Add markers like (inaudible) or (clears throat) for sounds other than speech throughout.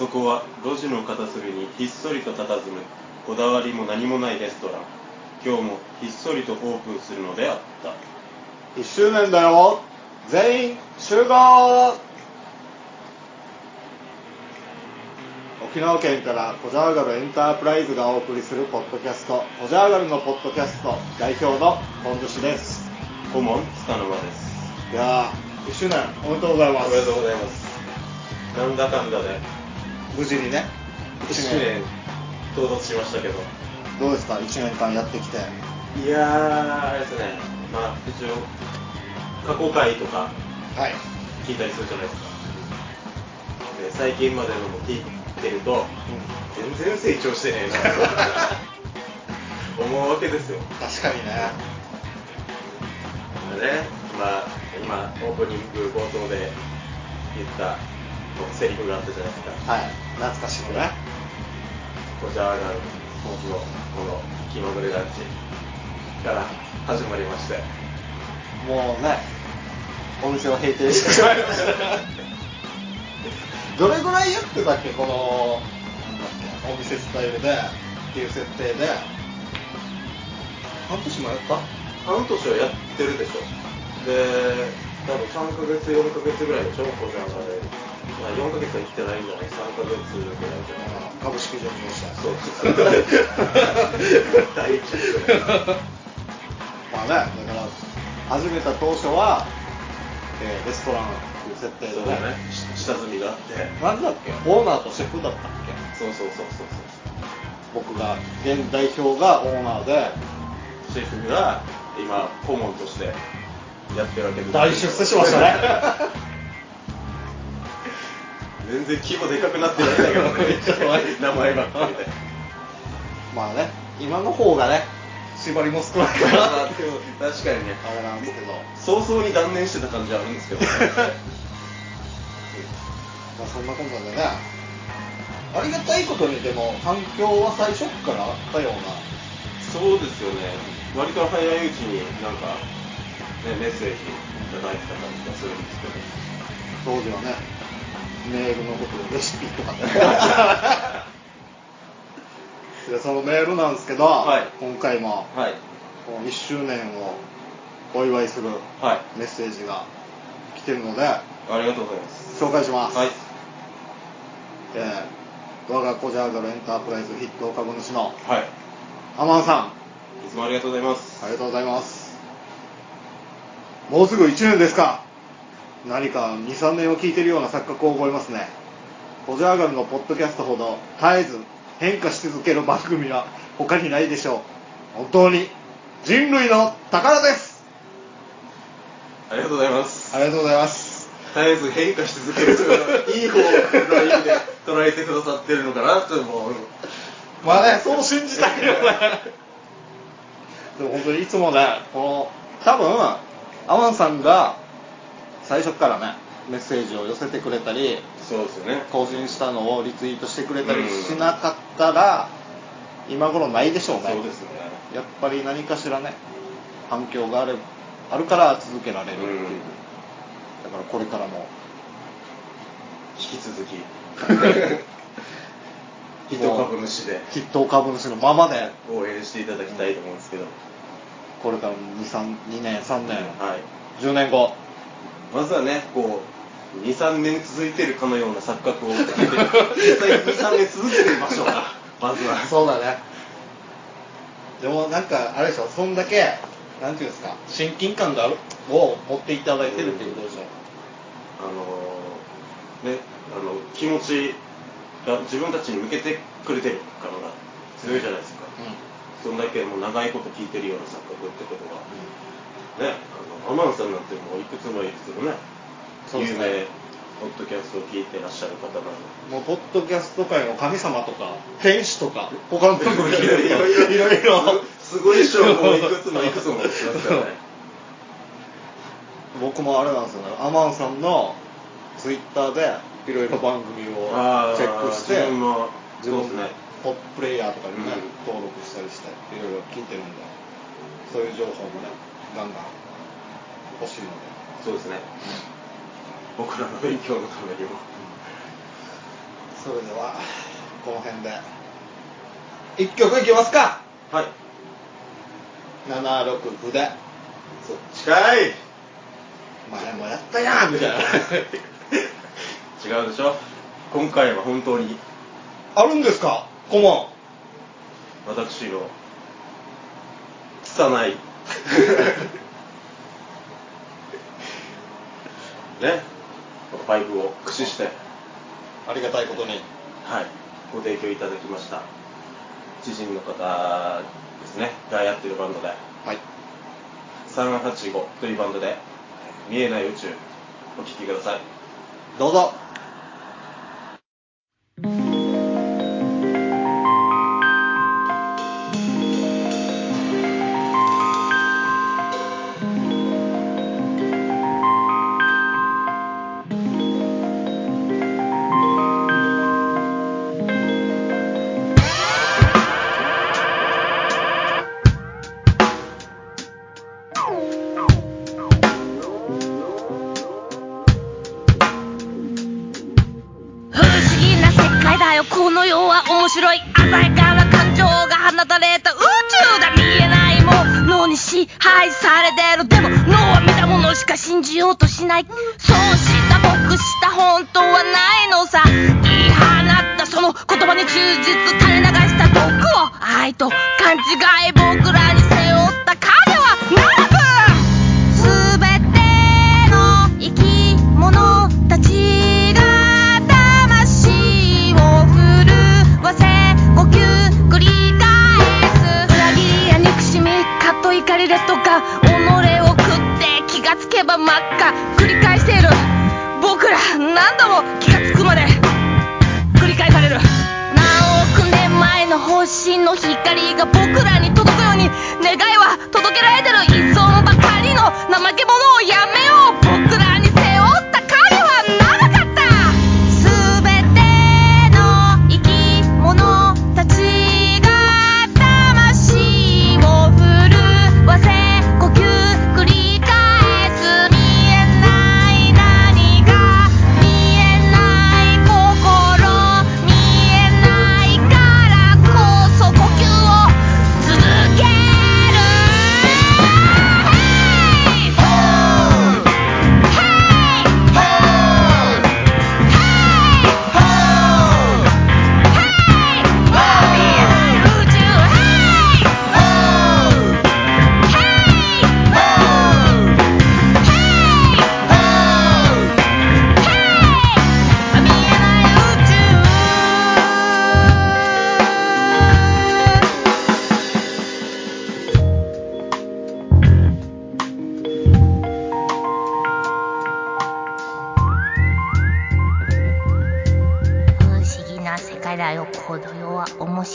そこは路地の片隅にひっそりと佇む。こだわりも何もないレストラン。今日もひっそりとオープンするのであった。1周年だよ。全員集合。沖縄県からコジャーガルエンタープライズがお送りするポッドキャスト。コジャーガルのポッドキャスト。代表の本主です。顧問つかの間です。いやー1周年おめでとうございます。おめでとうございます。なんだかんだで無事にね。1周年到達しましたけど。どうですか？1年間やってきて。いやーあれですね。まあ一応過去回とかはい。聞いたりするじゃないですか。で最近までのも聞いてると全然成長してねえな。と (laughs) 思うわけですよ。確かにね。ねまあ今オープニング冒頭で言ったこうセリフがあったじゃないですか。はい。懐かしのねこちらがスポーツのこの気まぐれランチから始まりまして。もうねお店を閉店してしまいました。どれぐらいやってたっけこのお店スタイルでっていう設定で。半年もやった？半年はやってるでしょ。で多分3ヶ月4ヶ月ぐらいでしょこちらがで、まあ、4ヶ月は行ってないんじゃない3ヶ月ぐらいじゃない株式上場したそうそう大まあねだから始めた当初は、えーレストランっていう設定でそうだね下積みがあってなんだっけオーナーとシェフだったっけそうそうそうそう僕が現代表がオーナーでシェフが今顧問としてやってるわけです大出世しましたね全然規模でかくなってないんだけどね。名前ばっかりでまあね今の方がね縛りも少ないかまあら。確かにねあれなんですけど。早々に断念してた感じはあるんですけど、ね、(laughs) まあそんなこんなでねありがたいことにでも反響は最初からあったような。そうですよね。割と早いうちになんか、ね、メッセージいただいてた感じがするんですけど。当時はねメールのことでレシピとか。(laughs) ねでそのメールなんですけど、はい。今回もはい。この1周年をお祝いするはい。メッセージが来てるのでありがとうございます。紹介します、はい。えー我がコジャーガルエンタープライズ筆頭株主のはい。アマンさん。いつもありがとうございます。ありがとうございます。もうすぐ1年ですか何か23年を聞いてるような錯覚を覚えますね。コジャーガルのポッドキャストほど絶えず変化し続ける番組は他にないでしょう。本当に。人類の宝です。ありがとうございます。ありがとうございます。絶えず変化し続ける。というのはいい方の意味で捉えてくださってるのかなと思う。まあねそう信じたいよねでも本当にいつもねこの多分アマンさんが最初からねメッセージを寄せてくれたりそうですよね。更新したのをリツイートしてくれたりしなかったら、今頃ないでしょうね。そうですよね。やっぱり何かしらね反響があるあるから続けられるっていう、うん。だからこれからも引き続き。(laughs) 一株主で。筆頭株主のままで。応援していただきたいと思うんですけど、これからも2 2年3年、はい。10年後まずはねこう23年続いてるかのような錯覚を実際23年続けてみましょうか。(laughs) まずは。そうだね。でもなんかあれでしょそんだけなんていうんですか親近感があるを持っていただいてるっていうことでしょ、あのねあの気持ちが自分たちに向けてくれてる感が強いじゃないですか、そんだけもう長いこと聞いてるような錯覚ってことは、ねあのアマンさんなんてもういくつもいくつもねそうですね。有名ポッドキャストを聞いてらっしゃる方なので。もうポッドキャスト界の神様とか (laughs) 天使とか他の番組聞いてるといろいろいろいろ。すすごい賞もいくつもいくつもしますからね。僕もあれなんですよね。アマンさんのツイッターでいろいろ番組をあーチェックして自分も。自分そうですね。ポッププレイヤーとかにね、うん。登録したりしていろいろ聞いてるんでそういう情報もねガンガン欲しいので。そうですね、うん、僕らの勉強のためにも。それではこの辺で。一曲いきますか。はい。76歩で。そっちかい。前もやったやん。みたいな。違うでしょ。今回は本当に。あるんですか？顧問私の拙い。(laughs) ね。バイプを駆使して。ありがたいことに。はい。ご提供いただきました。知人の方ですね。がやってるバンドで。はい。385というバンドで「見えない宇宙」お聴きください。どうぞ。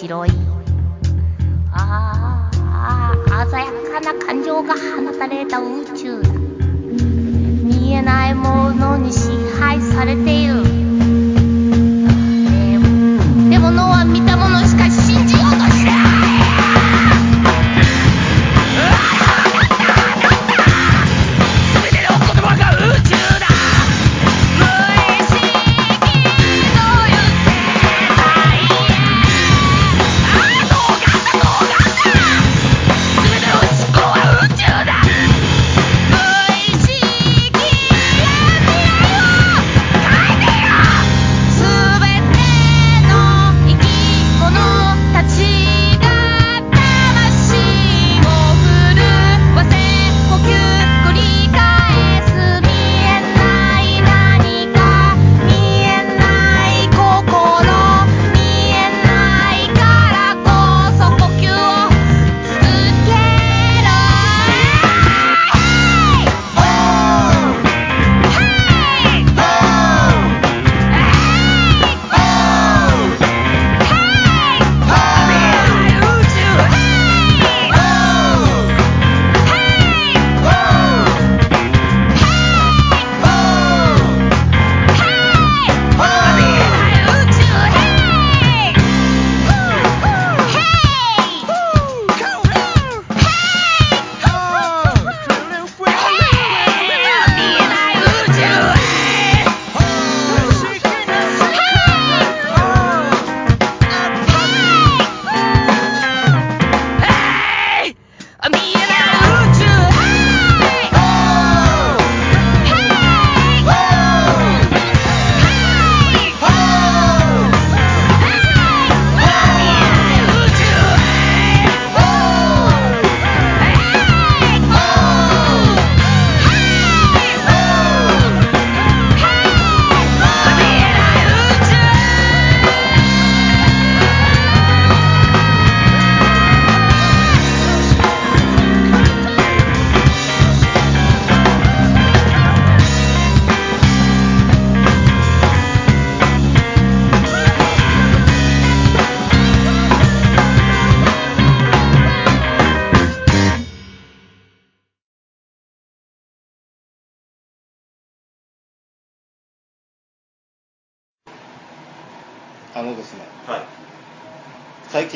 広い。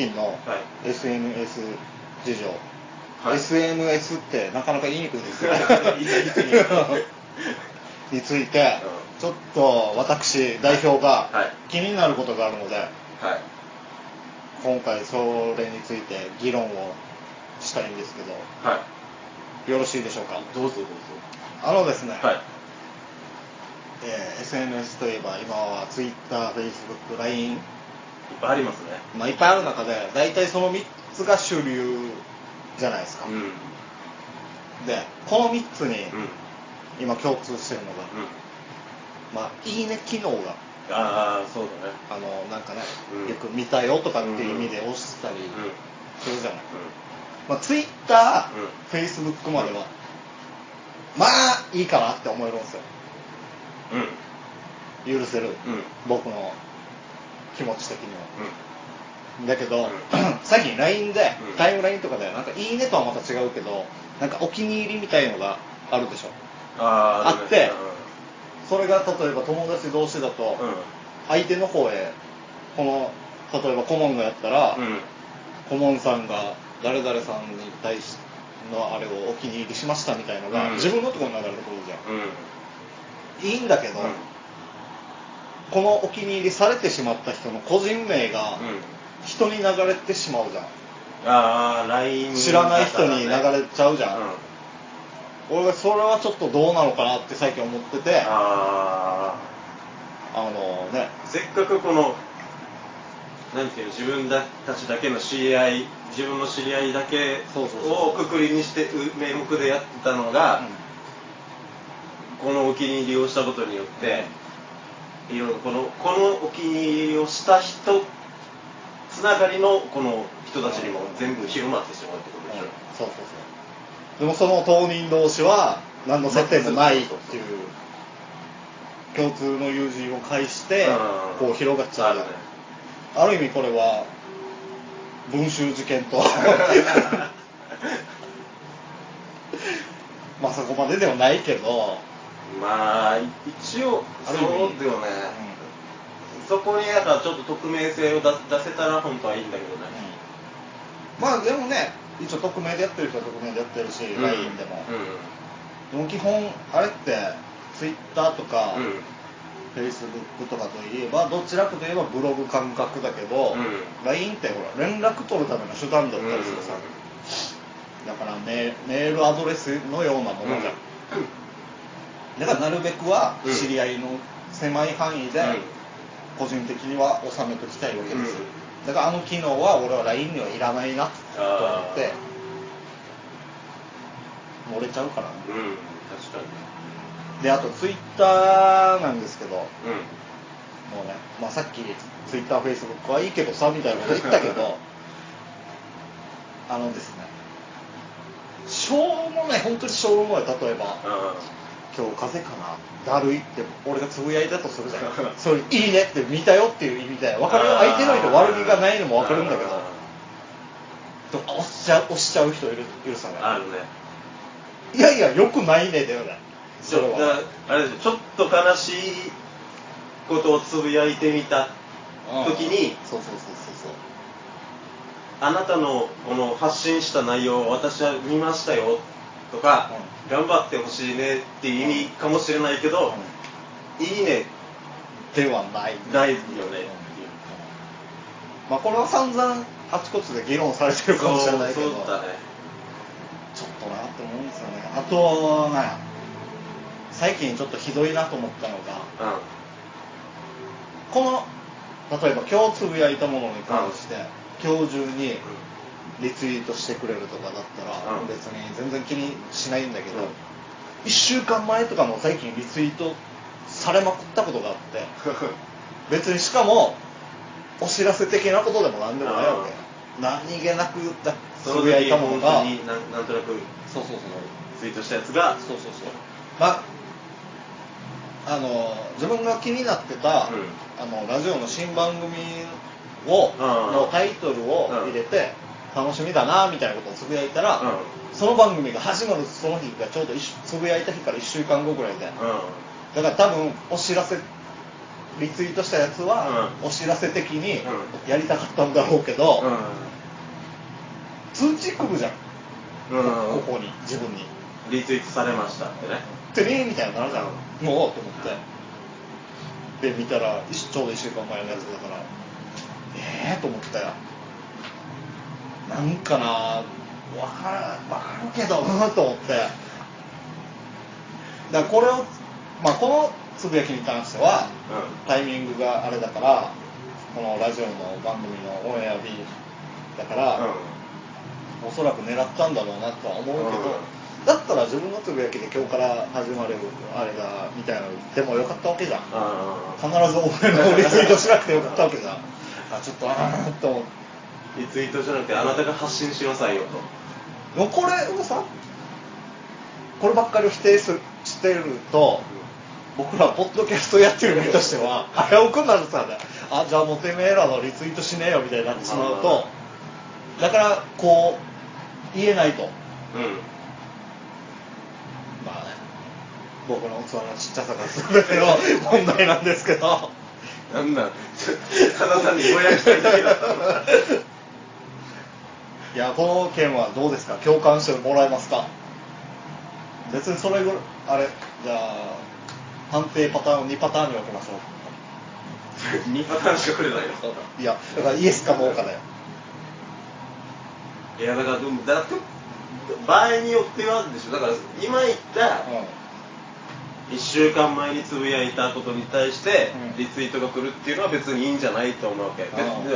近のはい。SNS 事情、はい。SNS ってなかなか言いにくいですよ。(laughs) についてうちょっと私代表がはい。気になることがあるのではい。今回それについて議論をしたいんですけどはい。よろしいでしょうか？どうぞどうぞ。あのですね、はい。えー SNS といえば今は TwitterFacebookLINE いっぱいありますね。まあ、いっぱいある中で大体その3つが主流じゃないですか、うん。うんでこの3つにうん。今共通してるのが、まあ、いいね機能がああそうだね。あのなんかね、うん。よく見たよとかっていう意味で押したりうん。するじゃない、うまあ、Twitter、う Facebook まではまあいいかなって思えるんですよ。んうん。許せる、うん。僕の気持ち的には。うん。だけど、うん。(clears throat) 最近 LINE で、うん。タイムラインとかでなんかいいねとはまた違うけどなんかお気に入りみたいのがあるでしょ。あーあってそれが例えば友達同士だと、うん。相手の方へこの例えば顧問がやったら、うん。顧問さんが誰々さんに対しのあれをお気に入りしましたみたいのが、うん。自分のところに流れてくるじゃん。うん。いいんだけど、うんこのお気に入りされてしまった人の個人名がうん。人に流れてしまうじゃん。ああ LINE 知らない人に流れちゃうじゃん、うん。俺はそれはちょっとどうなのかなって最近思ってて。ああのね。あせっかくこのなんていうの自分たちだけの知り合い自分の知り合いだけをくくりにしてう名目でやってたのが、このお気に入りをしたことによって、いろいろこのこのお気に入りをした人つながりのこの人たちにも全部広まってしまうってことでしょ、そうそうそう。でもその当人同士は何の接点もないっていう共通の友人を介してうん。こう広がっちゃう。ね。ある意味これは文集事件と (laughs) まあそこまでではないけど、まあ一応そうだよね、そこにだからちょっと匿名性を出出せたら本当はいいんだけどね、まあでもね一応匿名でやってる人は匿名でやってるし、うん。LINE でも、うでも基本あれって Twitter とか、んうん。Facebook とかといえばどちらかといえばブログ感覚だけど、うん。LINE ってほら連絡取るための手段だったりするさ、だからメメールアドレスのようなものじゃん、だからなるべくはうん知り合いの狭い範囲で個人的には収めときたいわけです、うん。だからあの機能は俺は LINE にはいらないなと思って漏れちゃうからね。うん、うん、確かに。であと Twitter なんですけどもううね、まあ、さっき TwitterFacebook はいいけどさみたいなこと言ったけど (laughs) あのですねしょうもない本当にしょうもない例えばん今日風邪かな？だるいって俺がつぶやいたとするじゃん。それいいねって見たよっていう意味で分かるよ。相手の人悪気がないのも分かるんだけど。押しちゃう押しちゃう人いるいるさね。あるね。いやいやよくないねだよね。それちょは。だあれですよちょっと悲しいことをつぶやいてみた。時にそうそうそうそうそう。あなたのこの発信した内容を私は見ましたよとか、頑張ってほしいねっていう意味かもしれないけど、いいね。ではない。ないよねまあこれは散々あちこちで議論されてるかもしれないけどね。ちょっとなって思うんですよね。あとね最近ちょっとひどいなと思ったのがうこの例えば今日つぶやいたものに関して、今日中にリツイートしてくれるとかだったら、うん。別に全然気にしないんだけど、うん1週間前とかも最近リツイートされまくったことがあって (laughs) 別にしかもお知らせ的なことでも何でもないわけ、何気なくだつぶやい時たものがになんなんとなくそうそうそう。ツイートしたやつがそうそうそう。まああの自分が気になってた、うん。あのラジオの新番組を、うん。のタイトルを入れて、楽しみだなみたいなことをつぶやいたら、うん。その番組が始まるその日がちょうどつぶやいた日から1週間後ぐらいでうだから多分お知らせリツイートしたやつは、うん。お知らせ的にうん。やりたかったんだろうけど、うん。通知来るじゃん、うん。ここに自分に。リツイートされましたってね。てねみたいなのあるじゃん、もうと思って。で見たら一ちょうど1週間前のやつだからええー、と思って。たよなんかなわからわかるけどうん (laughs) と思って。だからこれをまあこのつぶやきに関してはタイミングがあれだからこのラジオの番組のオンエア日だから、おそらく狙ったんだろうなとは思うけど、うん。だったら自分のつぶやきで今日から始まるあれだみたいなの言ってもよかったわけじゃん。必ず俺のリツイートしなくてよかったわけじゃん。あちょっとあーっと思ってリツイートじゃなくてあなたが発信しなさいよと。でもこれをさこればっかりを否定するしてると僕らポッドキャストやってる身としては危うくなるさあじゃあもうてめえらのリツイートしねえよみたいになってしまうとだからこう言えないと。うん。まあね。僕の器のちっちゃさが全ての問題なんですけど。なんだ。ただ単にぼやきたいだけだったの (laughs) いやこの件はどうですか？共感してもらえますか？別にそれぐらいあれじゃあ判定パターンを2パターンに分けましょう。(laughs) 2パターンしかくれないのいやだからイエスかノーかだよ。いやだからでもだって場合によってはでしょ。だから今言った1週間前につぶやいたことに対してうん。リツイートが来るっていうのは別にいいんじゃないと思うわけ。別うん。に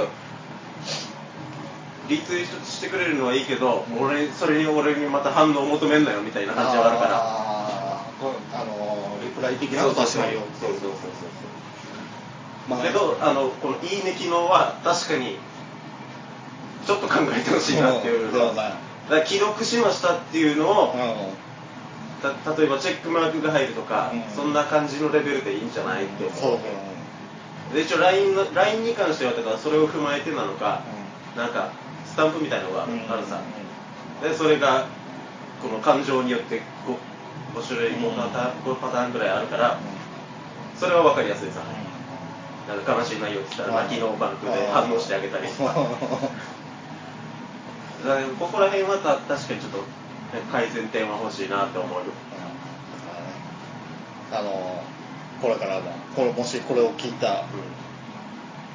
リツイートしてくれるのはいいけど、うん俺それに俺にまた反応を求めんなよみたいな感じはあるから。ああのリプライ的なそうことそうそうはしないよっていうそうそうそうまあけどあのこの「いいね」機能は確かにちょっと考えてほしいなっていう。うんではないだから既読しましたっていうのを、うた例えばチェックマークが入るとか、うん。そんな感じのレベルでいいんじゃないって。思うんそうそう。で一応 LINE, の LINE に関してはだからそれを踏まえてなのか、なんかスタンプみたいなのがある,、さ。でそれがこの感情によって 5, 5種類5パターン、5パターンぐらいあるからそれは分かりやすいさ、なんか悲しい内容って言ったら泣きのバンクで反応してあげたりとか。だからここら辺はた確かにちょっと、ね、改善点は欲しいなって思うよ。あのこれからもこれもしこれを聞いた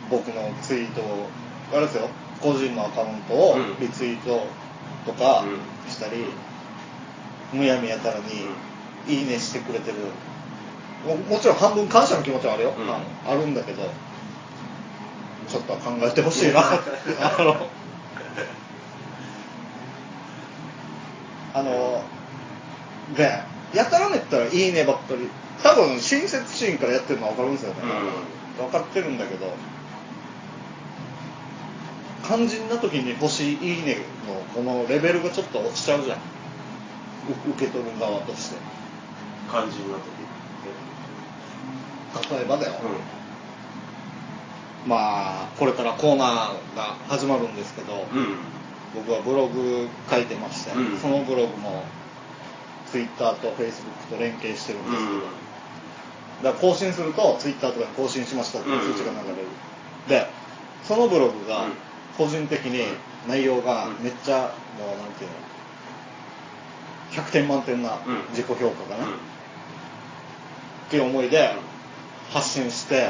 僕のツイートをあれですよ個人のアカウントをうん。リツイートとかうん。したり、むやみやたらに「いいね」してくれてる。ももちろん半分感謝の気持ちはあるよ、うん。あるんだけどちょっと考えてほしいな。(laughs) あのあのねやたらめったら「いいね」ばっかり。多分親切心からやってるのは分かるんですよね、分かってるんだけど肝心な時に欲しい「いいね」のこのレベルがちょっと落ちちゃうじゃん。う受け取る側として。感じになって。例えばだよ、てまあこれからコーナーが始まるんですけど、うんうん僕はブログ書いてまして、うん。そのブログも Twitter と Facebook と連携してるんですけど、うん。だ更新すると Twitter とかに更新しましたっていう通知が流れる、でそのブログがうん個人的に内容がうんめっちゃもうなんていうの100点満点なうん。自己評価がね、うん。っていう思いで発信して、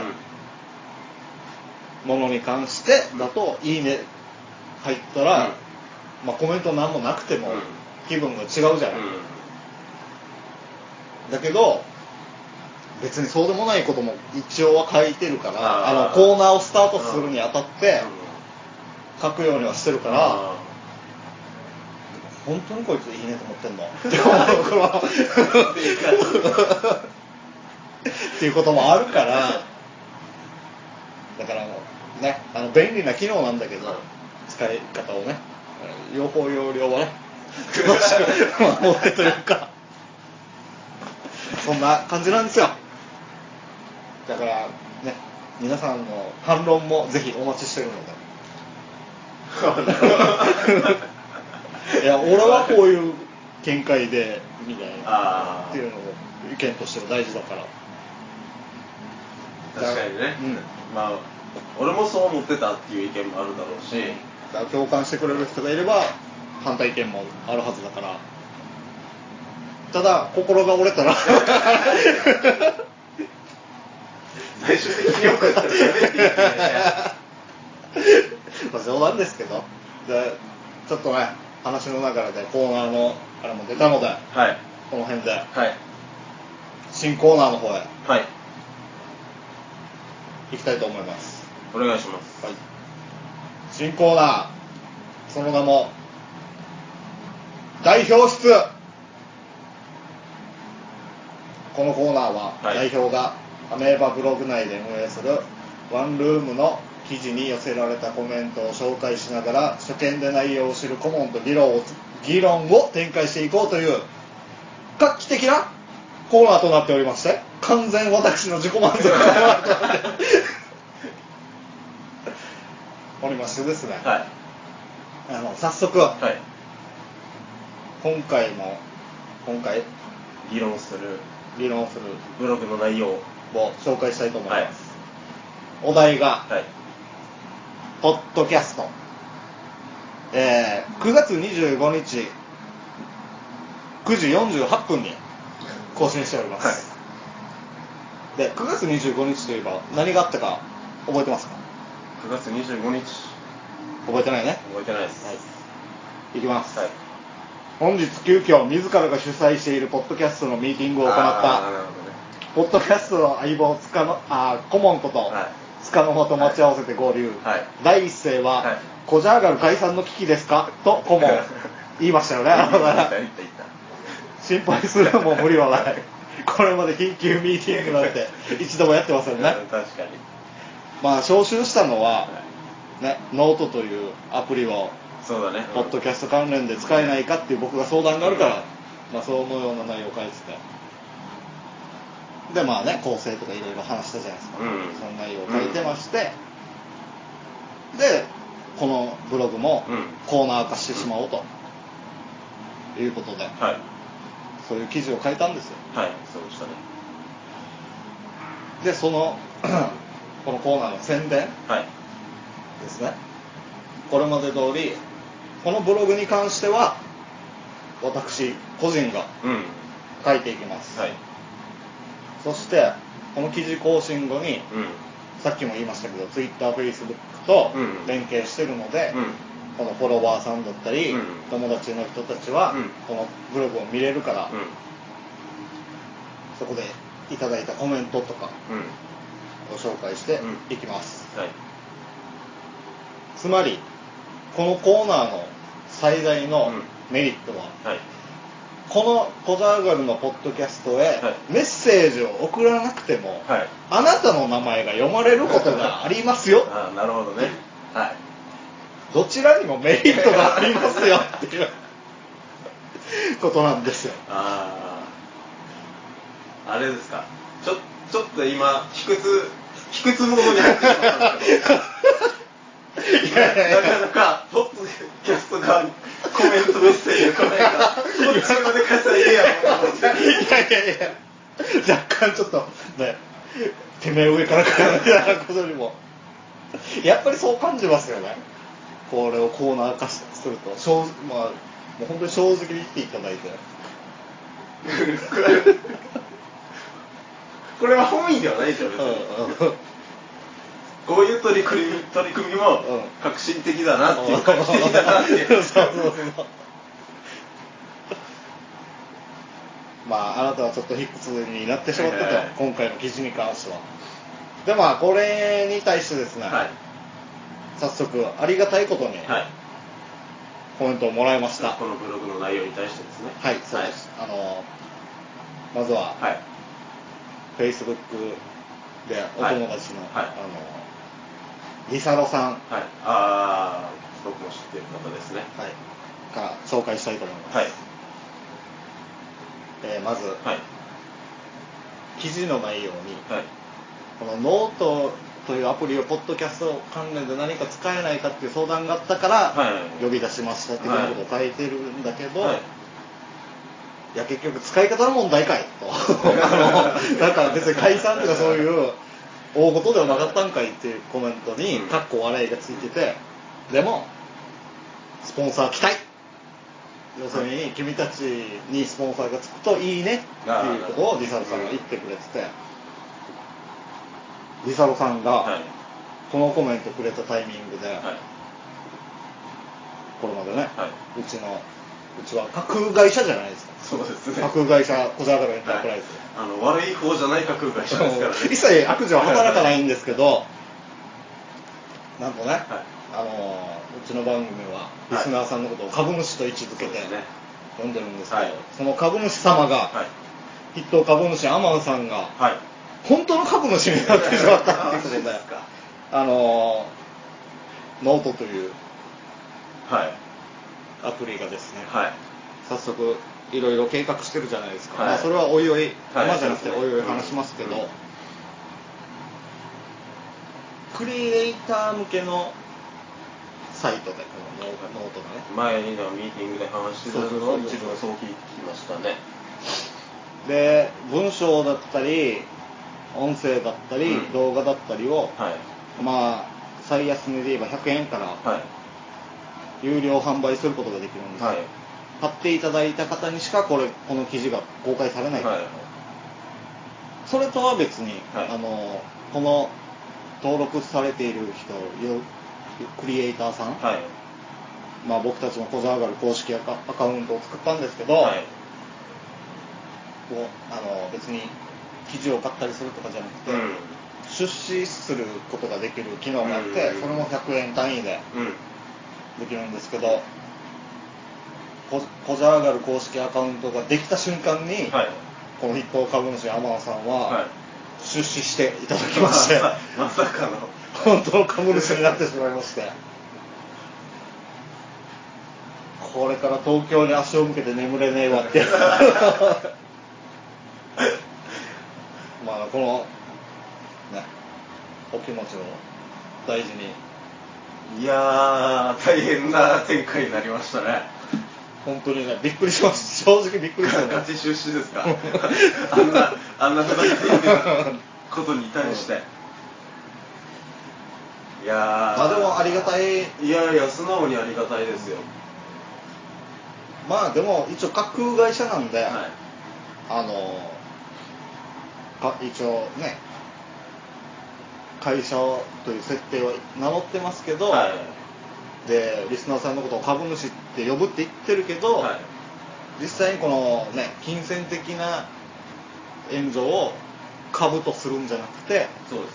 ものに関してだと「いいね」入ったら、うん。まあ、コメント何もなくてもうん。気分が違うじゃない、うん。だけど別にそうでもないことも一応は書いてるからあのコーナーをスタートするにあたって書くようにはしてるから、あ本当にこいついいねと思ってんの。って思うからっていうこともあるからだからねあの便利な機能なんだけど使い方をね両方要領はね正しく守ってというか。そんな感じなんですよ。だからね皆さんの反論もぜひお待ちしてるので (laughs) いや俺はこういう見解でみたいな。あっていうのも意見としては大事だから。確かにね、うん。まあ俺もそう思ってたっていう意見もあるだろうし、だから共感してくれる人がいれば反対意見もあるはずだから。ただ心が折れたら。(laughs) 最終的によ (laughs) まあ冗談ですけど。でちょっとね話の流れでコーナーのあれも出たのではい。この辺で。はい。新コーナーの方へ。はい。行きたいと思います。お願いします。はい。新コーナー。その名も代表室。このコーナーははい。代表がアメーバブログ内で運営するワンルームの記事に寄せられたコメントを紹介しながら初見で内容を知る顧問と議論を議論を展開していこうという画期的なコーナーとなっておりまして完全私の自己満足コーナーとなっておりましてですね、はい。あの早速はい。今回も今回議論する議論するブログの内容をを紹介したいと思います、お題がはいポッドキャスト、えー9月25日9時48分に更新しております、で9月25日といえば何があったか覚えてますか？9月25日覚えてないね。覚えてないです。はい。いきます、はい。本日急遽自らが主催しているポッドキャストのミーティングを行ったポッドキャストの相棒塚のあ顧問こと、はい塚の間と待ち合わせて合流、はい。第一声は、はいコジャーガル解散の危機ですか？と顧問 (laughs) 言いましたよね。心配するのも無理はない。これまで緊急ミーティングなんて一度もやってませんね。うん確かに。まあ招集したのはは、ね、ノートというアプリをそうだね。ポッドキャスト関連で使えないかっていう僕が相談があるから、まあ、そのような内容を書いててでまあね構成とかいろいろ話したじゃないですか、うん。その内容を書いてまして、でこのブログもうん。コーナー化してしまおうということで、はい。そういう記事を書いたんですよ。はいそうでしたね。でその (clears throat) このコーナーの宣伝はい。ですね。これまで通りこのブログに関しては私個人がうん。書いていきます、はいそしてこの記事更新後にうん。さっきも言いましたけど TwitterFacebook とうん。連携してるので、うん。このフォロワーさんだったり、うん。友達の人たちは、うん。このブログを見れるから、うん。そこでいただいたコメントとかうん。を紹介してうん。いきます、はい。つまりこのコーナーの最大のうん。メリットは、はいこのコザーガルのポッドキャストへはい。メッセージを送らなくても、はい。あなたの名前が読まれることがありますよ。ああなるほどね。はい。どちらにもメリットがありますよっていう (laughs) ことなんですよ。あああれですか。ちょちょっと今卑屈卑屈モードに入ってしまったんですけど。(laughs) いやいやいや。なかなかポッドキャスト側にコメントメッセージが来ないからこっちまで稼いでやろうと思っていやいやいや若干ちょっとねてめえ上から来るみたいなことにもやっぱりそう感じますよねこれをコーナー化すると正まあもう本当に正直に言っていただいてこれは本意ではないですよ別うんうんこういう取り組み取り組みもうん。革新的だなっていう。革新的だなっていうそうそうそう。まああなたはちょっと卑屈になってしまったと、はいはいはい。今回の記事に関しては。でまあこれに対してですね、はい。早速ありがたいことにはい。コメントをもらいました。このブログの内容に対してですね。はいそうです、あのまずは、はい。Facebook でお友達の、はい。はい。あのリサロさん、はい、はいああ僕も知ってる方ですね。から紹介したいと思います、はい。えーまず、はい。記事の内容にはい。このノートというアプリをポッドキャスト関連で何か使えないかっていう相談があったから、はい。呼び出しましたっていうことを書いてるんだけど、はい。いや結局使い方の問題かいと。(laughs) だから別に解散とかそういう大事ではなかったんかいっていうコメントにうん。かっこ笑いがついててでもスポンサー期待要するに君たちにスポンサーがつくといいねっていうことをリサロさんが言ってくれてて。リサロさんがはい。このコメントくれたタイミングで、はい。これまでね、はい。うちのうちは架空会社じゃないですかそうですね。架空会社小沢原エンタープライズ、あの悪い方じゃない架空会社ですからね。(laughs) 一切悪事は働かないんですけど、なんとね、はい。あのうちの番組はリスナーさんのことを株主と位置づけてそうですね。呼んでるんですけど、はい。その株主様が、はい。筆頭株主アマンさんがはい。本当の株主になってしまったっていうことで (laughs) あのノートというはい。アプリがですね、はい。早速いろいろ計画してるじゃないですか、はい。まあ、それはおいおい、はい。今じゃなくておいおい話しますけど、うん。クリエイター向けのサイトでこのノートがね。前にのミーティングで話してたのを自分はそう聞きましたね。で文章だったり音声だったり、うん。動画だったりをはい。まあ最安値で言えば100円からはい。有料販売することができるんですよ、はい買っていただいた方にしかこれこの記事が公開されない、はい。それとは別に、はい。あのこの登録されている人よクリエイターさん、はい。まあ、僕たちも小沢がる公式アカウントを作ったんですけど、はい。こうあの別に記事を買ったりするとかじゃなくて、うん。出資することができる機能があって、うん。それも100円単位でうん。できるんですけどこ小沢がる公式アカウントができた瞬間に、はい。この筆頭株主天野さんは、はい。出資していただきましてまさかの。本当の株主になってしまいまして。これから東京に足を向けて眠れねえわって。まあこのねお気持ちを大事に。いやー大変な展開になりましたね本当にねびっくりしました (laughs) 正直びっくりしたねガチ出資ですか？あんなあんなふざけて言ってたことに対して。いやー。まあでもありがたい。いやいや素直にありがたいですよ。まあでも一応架空会社なんで、はい。あのか一応ね会社という設定は名乗ってますけど、はいでリスナーさんのことを株主って呼ぶって言ってるけど、はい。実際にこのね金銭的な援助を株とするんじゃなくてね。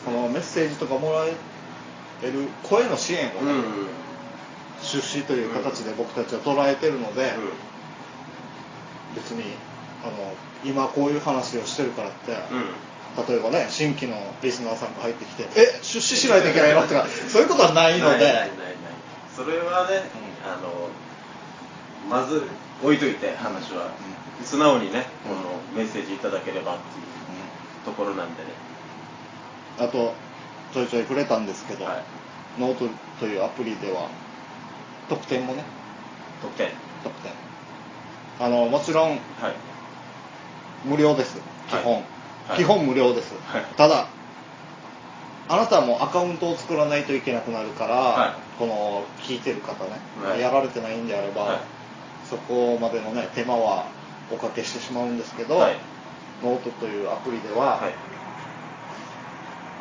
このメッセージとかもらえる声の支援をね、うんうん。出資という形で僕たちは捉えてるので、別にあの今こういう話をしてるからって、うん。うん例えばね新規のリスナーさんが入ってきて「え出資しないといけないの?」とか (laughs) そういうことはないのでそれはね、うん。あのまず置いといて話は、素直にね、うん。このメッセージいただければっていうところなんでね。あとちょいちょい触れたんですけど、はい。ノートというアプリでは特典もね。得点特典。あのもちろんはい。無料です。基本、はい。基本無料です、はい。ただあなたもアカウントを作らないといけなくなるから、はいこの聞いてる方ね、はい。やられてないんであれば、はい。そこまでのね手間はおかけしてしまうんですけど、はい。ノートというアプリでは、はい。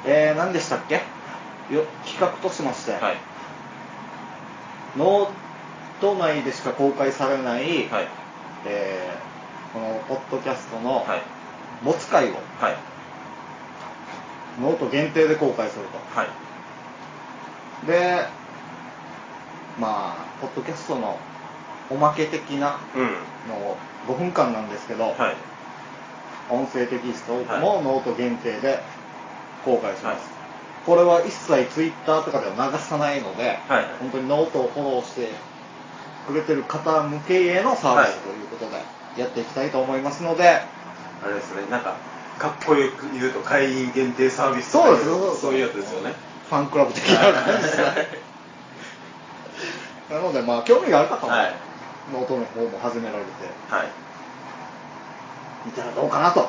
えー、何でしたっけ？よ企画としまして、はい。ノート内でしか公開されない、はい。えーこのポッドキャストのはい。没回をはい。ノート限定で公開すると。はい。でまあポッドキャストのおまけ的なうん。のを5分間なんですけど、はい。音声テキストはい。もノート限定で公開します、はい。これは一切ツイッターとかでは流さないので、はい。本当にノートをフォローしてくれてる方向けへのサービスということでやっていきたいと思いますので、あれですねなんかかっこよく言うと会員限定サービスとかそうです。そういうやつですよね。ファンクラブ的な感じですねなのでまあ興味がある方は、はい。ノートの方も始められてはい。みたらどうかなと。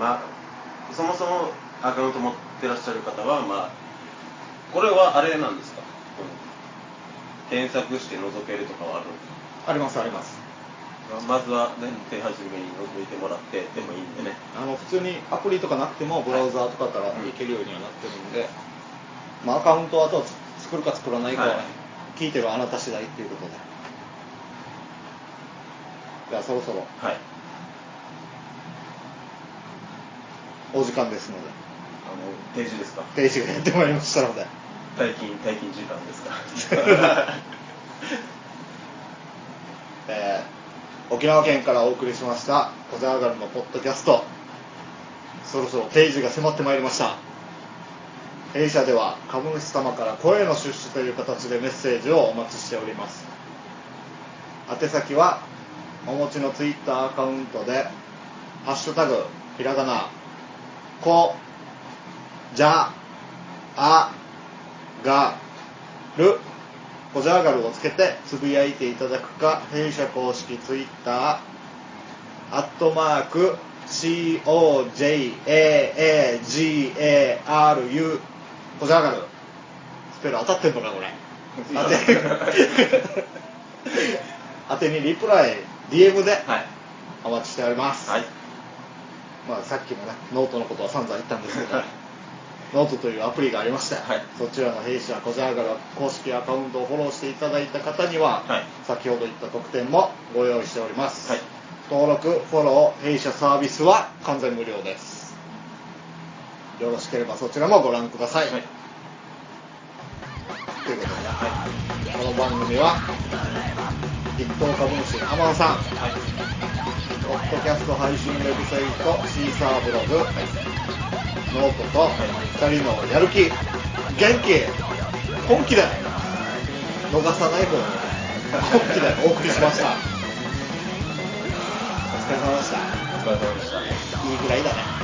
まあそもそもアカウント持ってらっしゃる方はまあこれはあれなんですか？検索して覗けるとかはあるんですか？ありますあります。まずはね手始めに覗いてもらってでもいいんでね。あの普通にアプリとかなくてもブラウザーとかからいけるようにはなってるんで、まあ、アカウントはあとは作るか作らないかはね、はい聞いてるあなた次第っていうことで。じゃあそろそろ。はい。お時間ですので。あの定時ですか？定時がやってまいりましたので。退勤退勤時間ですか？(laughs) えー沖縄県からお送りしました「小沢上がりのポッドキャスト」そろそろ定時が迫ってまいりました弊社では株主様から声の出資という形でメッセージをお待ちしております。宛先はお持ちのツイッターアカウントで「ハッシュタグひらがなこじゃあがる」コジャーガルをつけてつぶやいていただくか弊社公式ツイッターアットマーク COJAAGARU コジャーガル。スペル当たってんのかこれ。当て (laughs) 当てにリプライ DM ではい。お待ちしております、はい。まあ、さっきもねノートのことは散々言ったんですけどノートというアプリがありまして、はい。そちらの弊社コジャーガル公式アカウントをフォローしていただいた方には、はい。先ほど言った特典もご用意しております、はい。登録フォロー弊社サービスは完全無料ですよろしければそちらもご覧ください、はい。ということで、この番組は筆頭株主天野さん、ポッドキャスト配信ウェブサイト Seesaa ブログ、ノートと2人のやる気元気本気で逃さない方に本気でお送りしました。お疲れ様でした。お疲れ様でした。いいぐらいだね